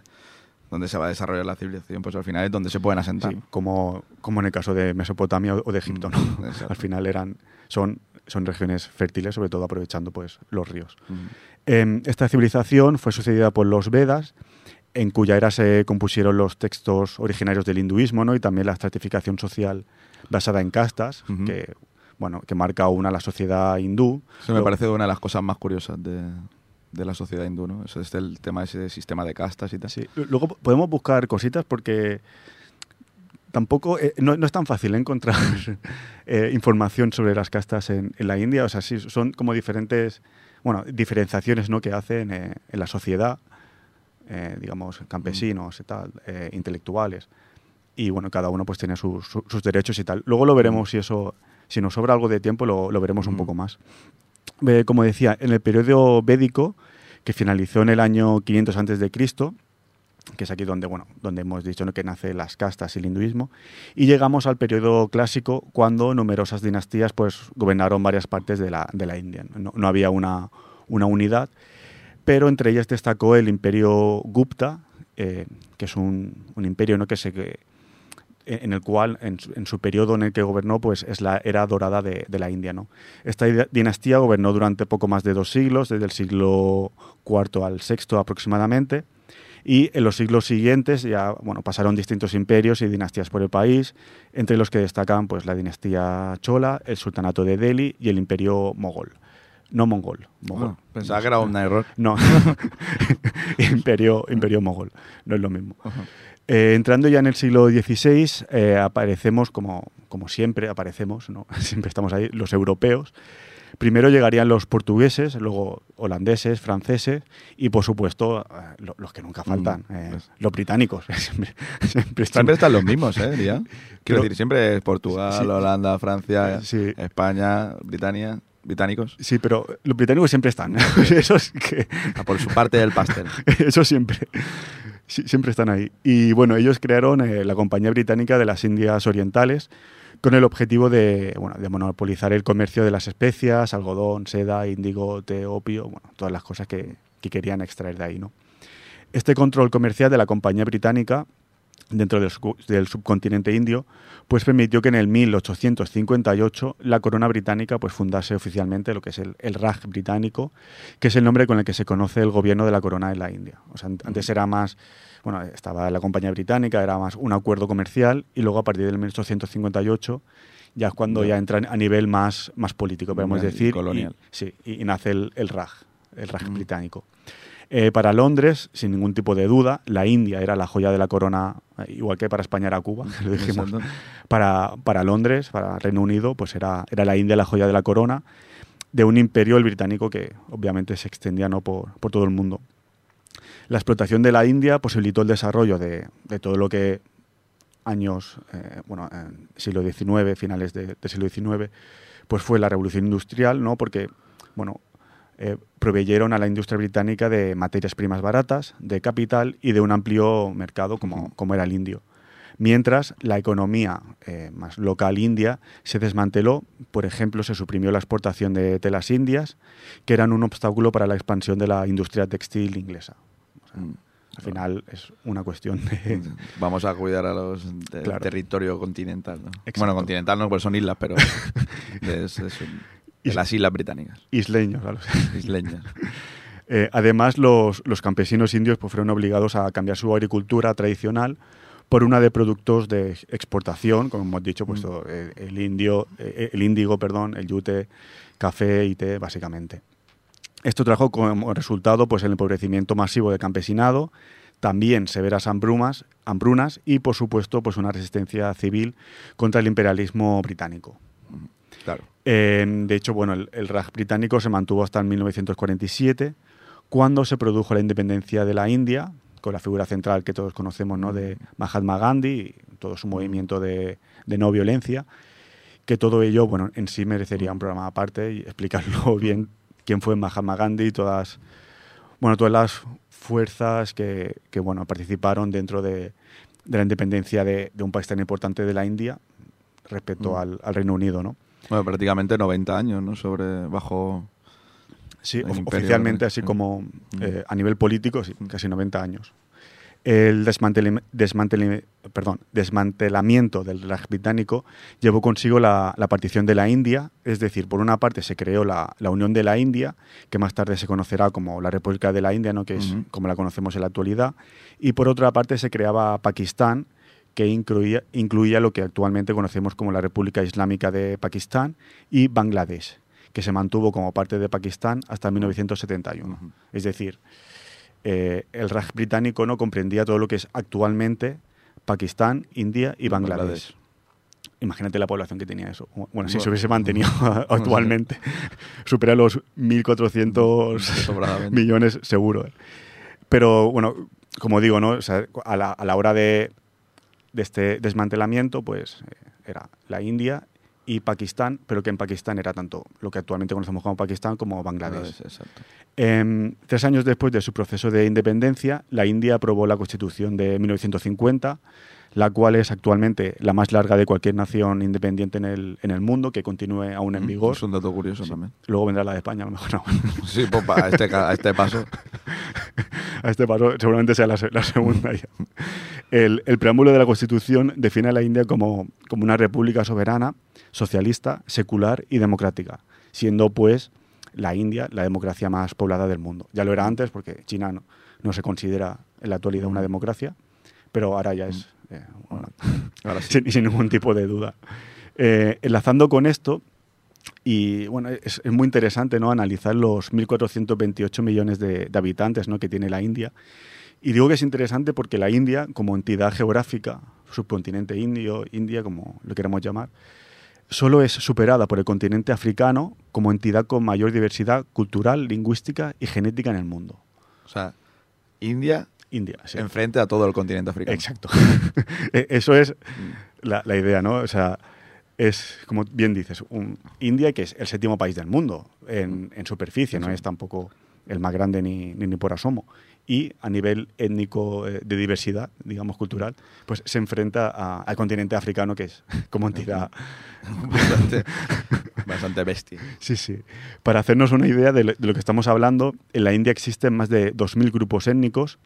donde se va a desarrollar la civilización, pues al final es donde se pueden asentar. Sí, como, como en el caso de Mesopotamia o de Egipto, Mm, ¿no? (laughs) exacto. Al final eran, son, son regiones fértiles, sobre todo aprovechando pues, los ríos. Em, esta civilización fue sucedida por los Vedas, en cuya era se compusieron los textos originarios del hinduismo ¿no? y también la estratificación social basada en castas, que, bueno, que marca aún a la sociedad hindú. Eso me Lo- parece una de las cosas más curiosas de, de la sociedad hindú, ¿no? Eso es el tema de ese sistema de castas y tal. Sí. Luego podemos buscar cositas porque tampoco eh, no, no es tan fácil encontrar (laughs) eh, información sobre las castas en, en la India. O sea, sí, son como diferentes, bueno, diferenciaciones ¿no? que hacen eh, en la sociedad, eh, digamos, campesinos y tal, eh, intelectuales. Y bueno, cada uno pues tiene sus, su- sus derechos y tal. Luego lo veremos si eso, si nos sobra algo de tiempo, lo, lo veremos un poco más. Eh, como decía, en el periodo védico, que finalizó en el año 500 antes de Cristo, que es aquí donde, bueno, donde hemos dicho ¿no? que nace las castas y el hinduismo, y llegamos al periodo clásico cuando numerosas dinastías pues gobernaron varias partes de la, de la India. No, no había una, una unidad, pero entre ellas destacó el imperio Gupta, eh, que es un, un imperio ¿no? que se, que- en el cual, en su, periodo en el que gobernó, pues es la era dorada de, la India. ¿no? Esta dinastía gobernó durante poco más de dos siglos, desde el siglo IV al VI aproximadamente, Y en los siglos siguientes ya bueno, pasaron distintos imperios y dinastías por el país, entre los que destacan pues, la dinastía Chola, el sultanato de Delhi y el imperio mogol. No mongol, mogol. Ah, pensaba que era un error. No, (laughs) imperio, imperio mogol, no es lo mismo. Eh, entrando ya en el siglo XVI, eh, aparecemos, como, como siempre aparecemos, ¿no? (laughs) siempre estamos ahí, los europeos. Primero llegarían los portugueses, luego holandeses, franceses y, por supuesto, eh, lo- los que nunca faltan, eh, pues. los británicos. (laughs) siempre, siempre están- Siempre están los mismos, ¿eh? Diría. Quiero Pero- decir, siempre es Portugal, Sí. Holanda, Francia, Sí. España, Britania, británicos. Sí, pero los británicos siempre están. (laughs) Eso es que... A por su parte del pastel. (laughs) Eso siempre. Sí, siempre están ahí. Y bueno, ellos crearon eh, la Compañía Británica de las Indias Orientales con el objetivo de, bueno, de monopolizar el comercio de las especias, algodón, seda, índigo, té, opio, bueno, todas las cosas que, que querían extraer de ahí, ¿no? Este control comercial de la Compañía Británica dentro del, del subcontinente indio, pues permitió que en el 1858 la corona británica pues fundase oficialmente lo que es el, el Raj británico, que es el nombre con el que se conoce el gobierno de la corona en la India. O sea, an- antes era más, bueno, estaba la compañía británica, era más un acuerdo comercial y luego a partir del 1858 ya es cuando ya entra a nivel más, más político, podemos decir. y- colonial. sí, y, y nace el, el Raj, el Raj británico. Eh, para Londres, sin ningún tipo de duda, la India era la joya de la corona, eh, igual que para España era Cuba, (laughs) lo dijimos. Para, para Londres, para Reino Unido, pues era, era la India la joya de la corona de un imperio, el británico, que obviamente se extendía ¿no? por, por todo el mundo. La explotación de la India posibilitó el desarrollo de, de todo lo que años, eh, bueno, en siglo XIX, finales de- del siglo XIX, pues fue la revolución industrial, ¿no? Porque, bueno, eh, proveyeron a la industria británica de materias primas baratas, de capital y de un amplio mercado como, como era el indio. Mientras la economía eh, más local india se desmanteló, por ejemplo, se suprimió la exportación de telas indias, que eran un obstáculo para la expansión de la industria textil inglesa. O sea, al final es una cuestión de... Vamos a cuidar a los del Claro. territorio continental. ¿no? Bueno, continental no, pues son islas, pero (laughs) es, es un- de las islas británicas, isleños. a los- isleñas. Eh, además, los, los campesinos indios pues, fueron obligados a cambiar su agricultura tradicional por una de productos de exportación, como hemos dicho, pues, todo, eh, el, indio, eh, el índigo, perdón, el yute, café y té, básicamente. Esto trajo como resultado pues, el empobrecimiento masivo del campesinado, también severas hambrumas, hambrunas y, por supuesto, pues, una resistencia civil contra el imperialismo británico. Claro. Eh, de hecho, bueno, el, el Raj británico se mantuvo hasta el 1947, cuando se produjo la independencia de la India, con la figura central que todos conocemos, ¿no? de Mahatma Gandhi todo su movimiento de, de no violencia, que todo ello, bueno, en sí merecería un programa aparte y explicarlo (laughs) bien quién fue Mahatma Gandhi y todas, bueno, todas las fuerzas que, que, bueno, participaron dentro de, de la independencia de, de un país tan importante de la India respecto al, al Reino Unido, ¿no? Bueno, prácticamente 90 años, ¿no? Sobre, bajo... Sí, El of- imperio, oficialmente, ¿no? así como Mm. eh, a nivel político, sí, casi 90 años. El perdón, desmantelamiento del Raj británico llevó consigo la, la partición de la India, es decir, por una parte se creó la, la Unión de la India, que más tarde se conocerá como la República de la India, ¿no? que es como la conocemos en la actualidad, y por otra parte se creaba Pakistán, que incluía, incluía lo que actualmente conocemos como la República Islámica de Pakistán y Bangladesh, que se mantuvo como parte de Pakistán hasta 1971. Es decir, eh, el Raj británico no comprendía todo lo que es actualmente Pakistán, India y Bangladesh. Bangladesh. Imagínate la población que tenía eso. Bueno, si se hubiese mantenido (laughs) actualmente, supera los 1.400 Sobradamente. millones seguro. ¿eh? Pero bueno, como digo, ¿no? O sea, a, la, a la hora de, de este desmantelamiento, pues eh, era la India y Pakistán, pero que en Pakistán era tanto lo que actualmente conocemos como Pakistán como Bangladesh. Exacto. Em, tres años después de su proceso de independencia, la India aprobó la Constitución de 1950, la cual es actualmente la más larga de cualquier nación independiente en el, en el mundo, que continúe aún en vigor. Es un dato curioso también. Luego vendrá la de España, a lo mejor no. (laughs) Sí, pues a este, a este paso. (laughs) a este paso seguramente sea la, se- la segunda ya. (laughs) El, el preámbulo de la Constitución define a la India como, como una república soberana, socialista, secular y democrática, siendo pues la India la democracia más poblada del mundo. Ya lo era antes porque China no, no se considera en la actualidad una democracia, pero ahora ya es eh, bueno, (laughs) Ahora sí. sin, sin ningún tipo de duda. Eh, enlazando con esto, y bueno, es, es muy interesante ¿no? analizar los 1.428 millones de, de habitantes ¿no? que tiene la India. Y digo que es interesante porque la India, como entidad geográfica, subcontinente indio, India, como lo queramos llamar, solo es superada por el continente africano como entidad con mayor diversidad cultural, lingüística y genética en el mundo. O sea, India India, sí. enfrente a todo el continente africano. Exacto. (laughs) E- Eso es la, la idea, ¿no? O sea, es, como bien dices, un, India, que es el séptimo país del mundo en, en superficie, no es tampoco el más grande ni, ni, ni por asomo. Y a nivel étnico eh, de diversidad, digamos, cultural, pues se enfrenta a- al continente africano, que es (laughs) como entidad (laughs) bastante, (laughs) bastante bestia. Sí, sí. Para hacernos una idea de lo, de lo que estamos hablando, en la India existen más de 2.000 grupos étnicos.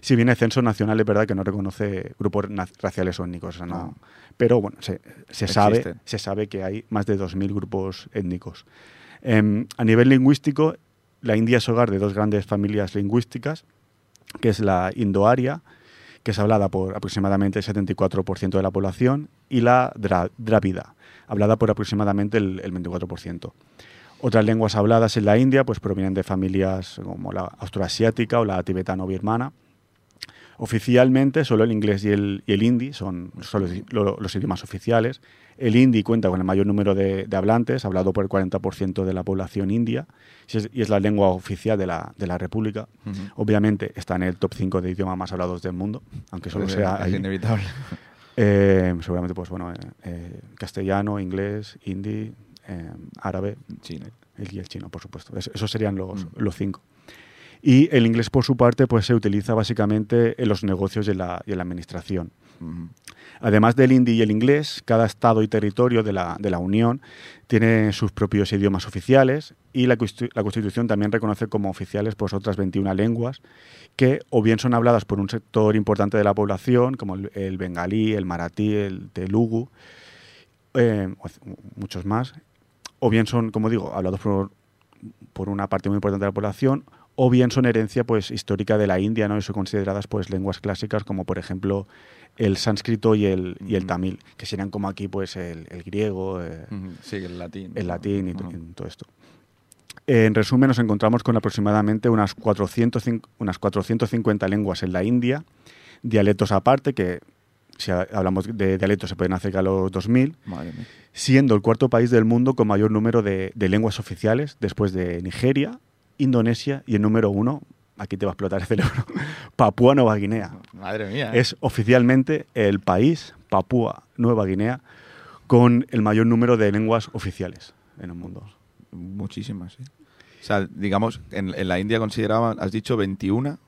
Si bien el censo nacional es verdad que no reconoce grupos raciales o étnicos, o sea, no. pero bueno, se, se sabe, se sabe que hay más de 2.000 grupos étnicos. Em, a nivel lingüístico, la India es hogar de dos grandes familias lingüísticas, que es la indoaria, que es hablada por aproximadamente el 74% de la población, y la drávida, hablada por aproximadamente el, el 24%. Otras lenguas habladas en la India pues provienen de familias como la austroasiática o la tibetano-birmana. Oficialmente solo el inglés y el, y hindi son, son los, lo- los idiomas oficiales. El hindi cuenta con el mayor número de, de hablantes, hablado por el 40% de la población india, y es, y es la lengua oficial de la, de la República. Obviamente está en el top 5 de idiomas más hablados del mundo, aunque solo sea es ahí. inevitable. (laughs) Eh, seguramente, pues bueno, eh, eh, castellano, inglés, hindi, árabe, Chino. el y el chino, por supuesto. Es- esos serían los, Mm. los cinco. Y el inglés, por su parte, pues se utiliza básicamente en los negocios y en la, y en la administración. Además del hindi y el inglés, cada estado y territorio de la, de la Unión tiene sus propios idiomas oficiales y la, la Constitución también reconoce como oficiales pues, otras 21 lenguas que o bien son habladas por un sector importante de la población, como el, bengalí, el maratí, el telugu, eh, c- muchos más, o bien son, como digo, hablados por, por una parte muy importante de la población, o bien son herencia pues histórica de la India, ¿no? Y son consideradas pues lenguas clásicas como por ejemplo el sánscrito y el, y el tamil, que serían como aquí pues el, el griego, eh. Sí, el latín. el latín y, todo esto. En resumen, nos encontramos con aproximadamente unas, 405 unas 450 lenguas en la India, dialectos aparte, que si ha- hablamos de dialectos se pueden acercar a los 2000, Madre mía. siendo el cuarto país del mundo con mayor número de, de lenguas oficiales, después de Nigeria, Indonesia y el número uno, aquí te va a explotar el cerebro, (laughs) Papúa Nueva Guinea. Madre mía. ¿eh? Es oficialmente el país, Papúa Nueva Guinea, con el mayor número de lenguas oficiales en el mundo. Muchísimas, sí. O sea, digamos, en, en la India consideraban, has dicho 21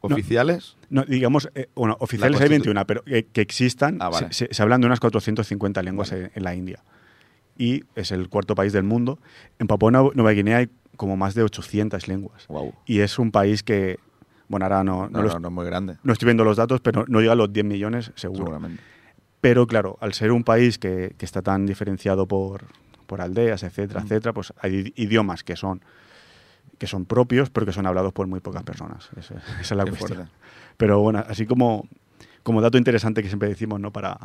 oficiales. No, digamos, eh, bueno, oficiales hay constitu- 21, pero que, que existan, Ah, vale. se, hablan de unas 450 lenguas en, en la India. Y es el cuarto país del mundo. En Papúa Nueva Nueva Guinea hay como más de 800 lenguas. Wow. Y es un país que, bueno, ahora no, no, No, los- no, no es muy grande, no estoy viendo los datos, pero no llega a los 10 millones seguro. seguramente. Pero claro, al ser un país que, que está tan diferenciado por, por aldeas, etcétera, Mm. etcétera, pues hay idiomas que son que son propios, pero que son hablados por muy pocas personas. Esa, (laughs) esa es la Qué cuestión. fuerte. Pero bueno, así como, como dato interesante que siempre decimos, ¿no? Para,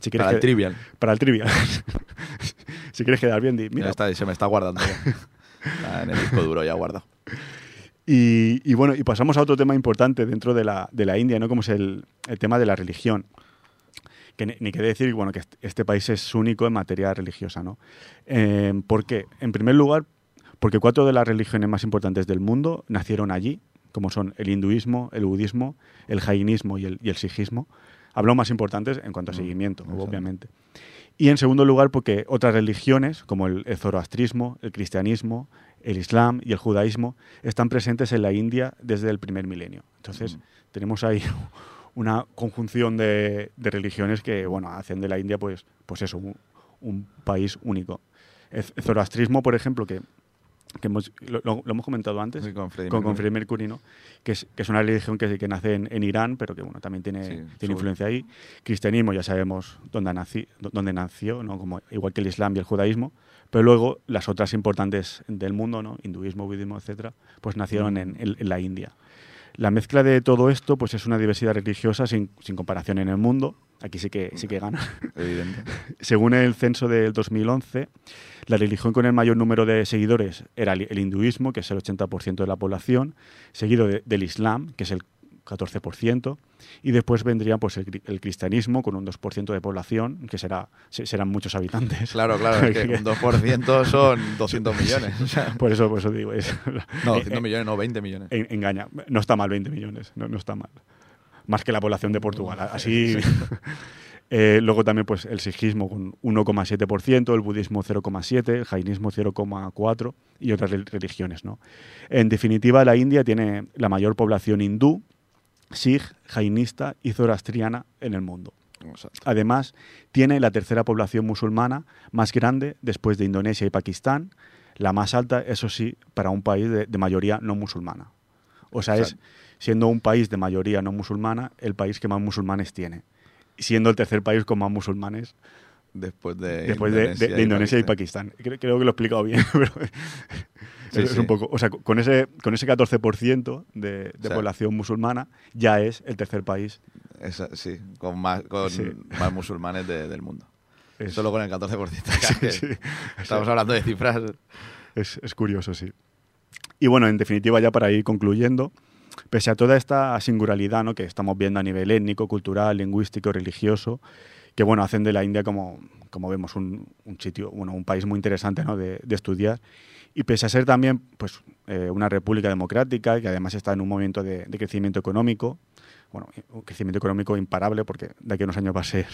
si Mm. Para el que- trivial. Para el trivial. (laughs) si quieres quedar bien, di, Mira, mira. está, se me está guardando. (laughs) Está (laughs) en el disco duro ya guardado. Y, y bueno, y pasamos a otro tema importante dentro de la, de la India, ¿no? Como es el, el tema de la religión. Que ni, ni que decir, bueno, que este, este país es único en materia religiosa, ¿no? Eh, ¿Por qué? En primer lugar, porque cuatro de las religiones más importantes del mundo nacieron allí, como son el hinduismo, el budismo, el jainismo y el, y el sijismo. Hablo más importantes en cuanto a Mm, seguimiento, exacto. obviamente. Y en segundo lugar, porque otras religiones, como el, el zoroastrismo, el cristianismo, el islam y el judaísmo, están presentes en la India desde el primer milenio. Entonces, Mm. tenemos ahí (laughs) una conjunción de, de religiones que, bueno, hacen de la India, pues, pues eso, un, un país único. El, el zoroastrismo, por ejemplo, que, que hemos, lo, hemos comentado antes, Sí, con Freddie con, con Mercury. Freddie Mercury, ¿no? que, es, que es una religión que, que nace en, en Irán, pero que bueno, también tiene, Sí, tiene influencia ahí. Cristianismo, ya sabemos dónde, nací, dónde nació, ¿no? Como, igual que el Islam y el judaísmo, pero luego las otras importantes del mundo, ¿no? hinduismo, budismo, etcétera, pues nacieron en, en- en la India. La mezcla de todo esto pues es una diversidad religiosa sin, sin comparación en el mundo. Aquí sí que, sí que gana. (laughs) Evidente. Según el censo del 2011, la religión con el mayor número de seguidores era el hinduismo, que es el 80% de la población, seguido de- del islam, que es el 14%, y después vendría pues, el, el cristianismo con un 2% de población, que será, se- serán muchos habitantes. Claro, claro, es que un (laughs) 2% son 200 millones. O sea, Por eso, por eso digo, es, no, (laughs) eh, 200 millones, no, 20 millones. en- engaña. No está mal 20 millones, no, no está mal. Más que la población de Portugal. Así. (laughs) Eh, luego también pues el sijismo con 1,7%, el budismo 0,7%, el jainismo 0,4% y otras rel- religiones. ¿no? En definitiva, la India tiene la mayor población hindú, sikh, jainista y zoroastriana en el mundo. Además, tiene la tercera población musulmana más grande después de Indonesia y Pakistán, la más alta, eso sí, para un país de, de mayoría no musulmana. O sea, es. Siendo un país de mayoría no musulmana, el país que más musulmanes tiene. Siendo el tercer país con más musulmanes después de después de, de- de Indonesia y Pakistán. Creo, creo que lo he explicado bien, (laughs) pero Sí, es sí. un poco... O sea, con ese, con ese 14% de, de O sea, población musulmana, ya es el tercer país. Esa- sí, con más, con Sí. más musulmanes de- del mundo. Es- Solo con el 14%. (laughs) que sí. Estamos hablando de cifras. Es, es curioso, sí. Y bueno, en definitiva, ya para ir concluyendo, pese a toda esta singularidad ¿no? que estamos viendo a nivel étnico, cultural, lingüístico, religioso, que bueno, hacen de la India como, como vemos un, un sitio, bueno, un país muy interesante ¿no? de, de estudiar. Y pese a ser también pues, eh, una república democrática, que además está en un momento de, de crecimiento económico, bueno, un crecimiento económico imparable, porque de aquí a unos años va a ser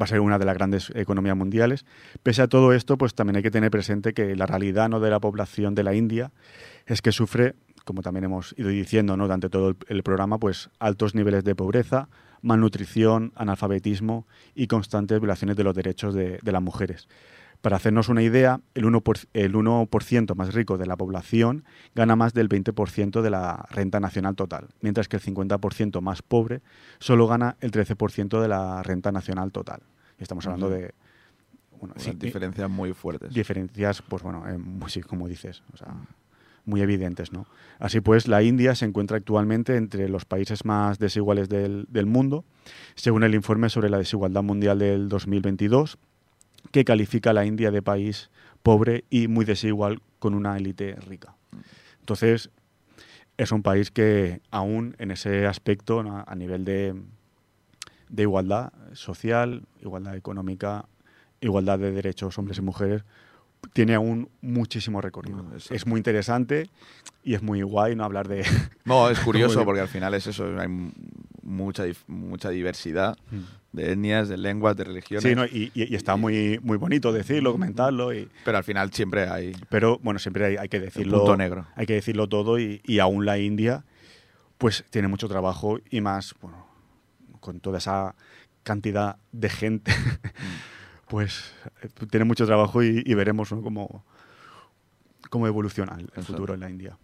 va a ser una de las grandes economías mundiales. Pese a todo esto, pues también hay que tener presente que la realidad ¿no? de la población de la India es que sufre, como también hemos ido diciendo ¿no? durante todo el, el programa, pues altos niveles de pobreza, malnutrición, analfabetismo y constantes violaciones de los derechos de, de las mujeres. Para hacernos una idea, el 1%, por- el 1% más rico de la población gana más del 20% de la renta nacional total, mientras que el 50% más pobre solo gana el 13% de la renta nacional total. Y estamos hablando de bueno, sí, diferencias muy fuertes. diferencias, pues bueno, eh, sí, como dices, o sea, muy evidentes, ¿no? Así pues, la India se encuentra actualmente entre los países más desiguales del, del mundo, según el informe sobre la desigualdad mundial del 2022, que califica a la India de país pobre y muy desigual con una élite rica. Entonces, es un país que aún en ese aspecto, a nivel de, de igualdad social, igualdad económica, igualdad de derechos hombres y mujeres, tiene aún muchísimo recorrido. Mm, exacto. es muy interesante y es muy guay no hablar de... No, es (laughs) curioso porque al final es eso, hay mucha, mucha diversidad de etnias, de lenguas, de religiones. sí, ¿no? y, y- y está muy, muy bonito decirlo, comentarlo, y, Pero al final siempre hay... pero bueno, siempre hay, hay que decirlo. punto negro. Hay que decirlo todo y, y aún la India pues tiene mucho trabajo y más, bueno, con toda esa cantidad de gente, (laughs) pues tiene mucho trabajo y, y veremos ¿no? cómo, cómo evoluciona el, Exacto. futuro en la India.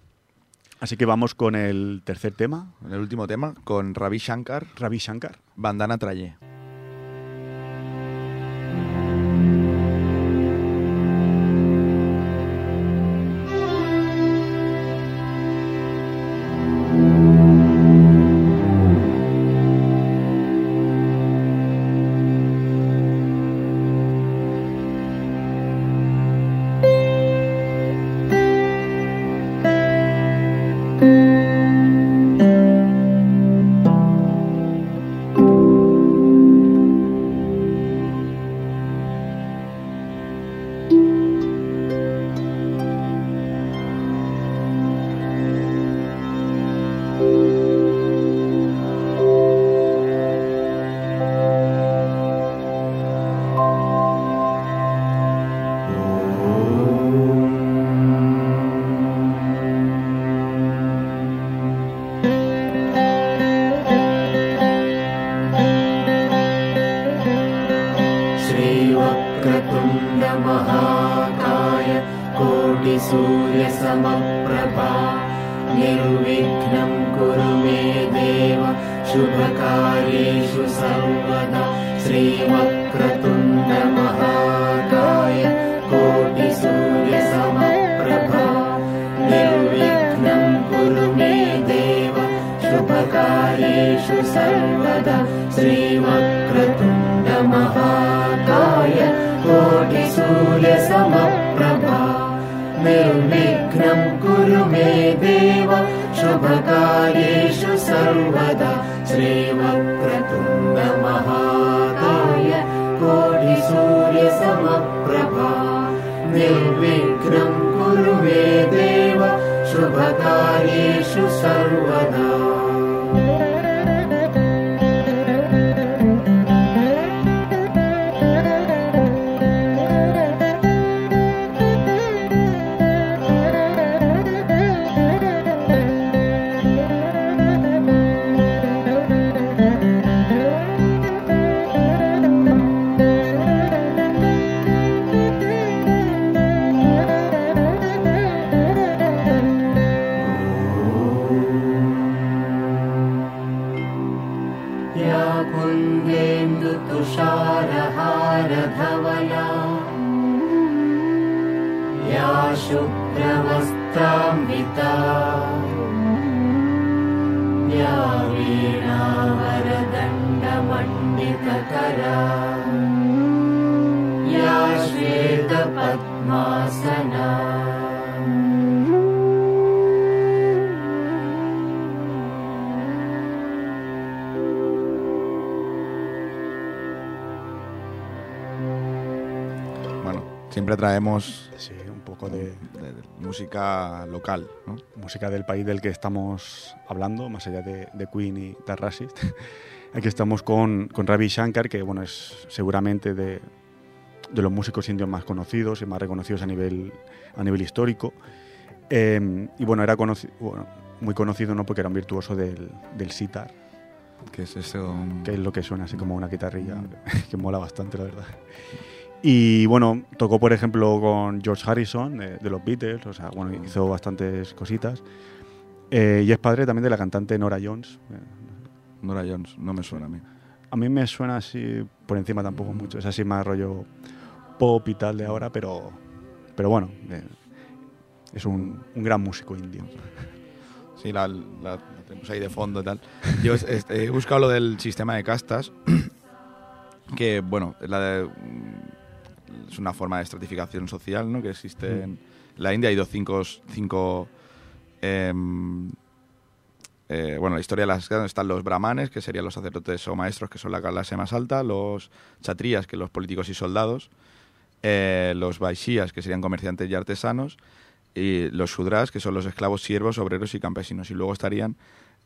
Así que vamos con el tercer tema, el último tema, con Ravi Shankar, Ravi Shankar. Bandana Traye. Siempre traemos Sí, un poco de de- de música local, ¿no? música del país del que estamos hablando, más allá de, de Queen y The Racist. (laughs) Aquí estamos con, con Ravi Shankar, que bueno, es seguramente de, de los músicos indios más conocidos y más reconocidos a nivel, a nivel histórico. Eh, y bueno, era conoci- bueno, muy conocido ¿no? porque era un virtuoso del, del sitar, Que es eso. que es lo que suena así como una guitarrilla, (laughs) que mola bastante, la verdad. Y bueno, tocó por ejemplo con George Harrison de, de los Beatles, o sea, bueno, hizo bastantes cositas. Eh, y es padre también de la cantante Nora Jones. Nora Jones, no me suena a mí. A mí me suena así, por encima tampoco mucho, es así más rollo pop y tal de ahora, pero, pero bueno, eh, es un, un gran músico indio. Sí, la, la- la tenemos ahí de fondo y tal. Yo es- es- he buscado lo del sistema de castas, (clears throat) que, bueno, la de- es una forma de estratificación social ¿no? que existe en la India. Hay dos cinco, cinco em, eh, bueno, la historia de las están los brahmanes, que serían los sacerdotes o maestros, que son la clase más alta, los chatrías, que son los políticos y soldados, eh, los vaishyas, que serían comerciantes y artesanos, y los shudras, que son los esclavos, siervos, obreros y campesinos. Y luego estarían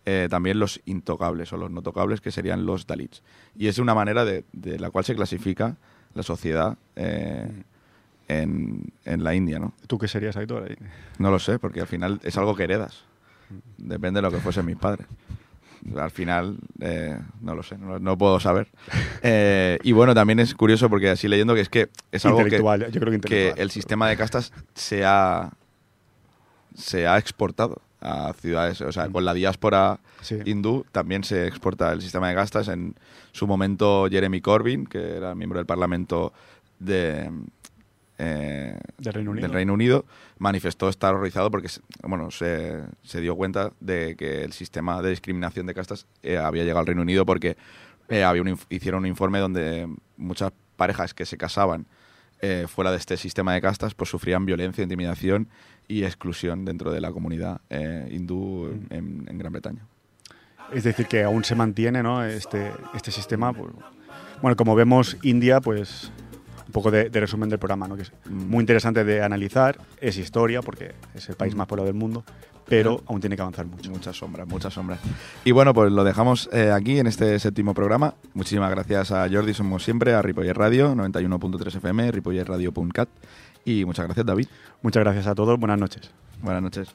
eh, también los intocables o los no tocables, que serían los dalits. Y es una manera de, de la cual se clasifica la sociedad eh, en, en la India, ¿no? ¿Tú qué serías, Aitor? ahí? No lo sé, porque al final es algo que heredas. Depende de lo que fuesen mis padres. Al final, eh, no lo sé, no, no puedo saber. (laughs) Eh, y bueno, también es curioso porque así leyendo que es que es algo que, yo creo que que el sistema de castas se ha, se ha exportado a ciudades. O sea, con la diáspora Sí. hindú también se exporta el sistema de castas. En su momento, Jeremy Corbyn, que era miembro del Parlamento de, eh, Del Reino Unido. del Reino Unido, manifestó estar horrorizado porque se- bueno, se, se dio cuenta de que el sistema de discriminación de castas eh, había llegado al Reino Unido porque eh, había un, hicieron un informe donde muchas parejas que se casaban eh, fuera de este sistema de castas pues sufrían violencia, intimidación y exclusión dentro de la comunidad eh, hindú en, en Gran Bretaña. Es decir, que aún se mantiene ¿no? este, este sistema. pues, bueno, como vemos, India, pues un poco de, de resumen del programa, ¿no? que es Mm. muy interesante de analizar, es historia, porque es el país más poblado del mundo, pero aún tiene que avanzar mucho. Muchas sombras, muchas sombras. Y bueno, pues lo dejamos eh, aquí en este séptimo programa. Muchísimas gracias a Jordi, somos siempre, a Ripollet Radio, 91.3 FM, ripolletradio.cat. Y muchas gracias, David. Muchas gracias a todos, buenas noches. Buenas noches.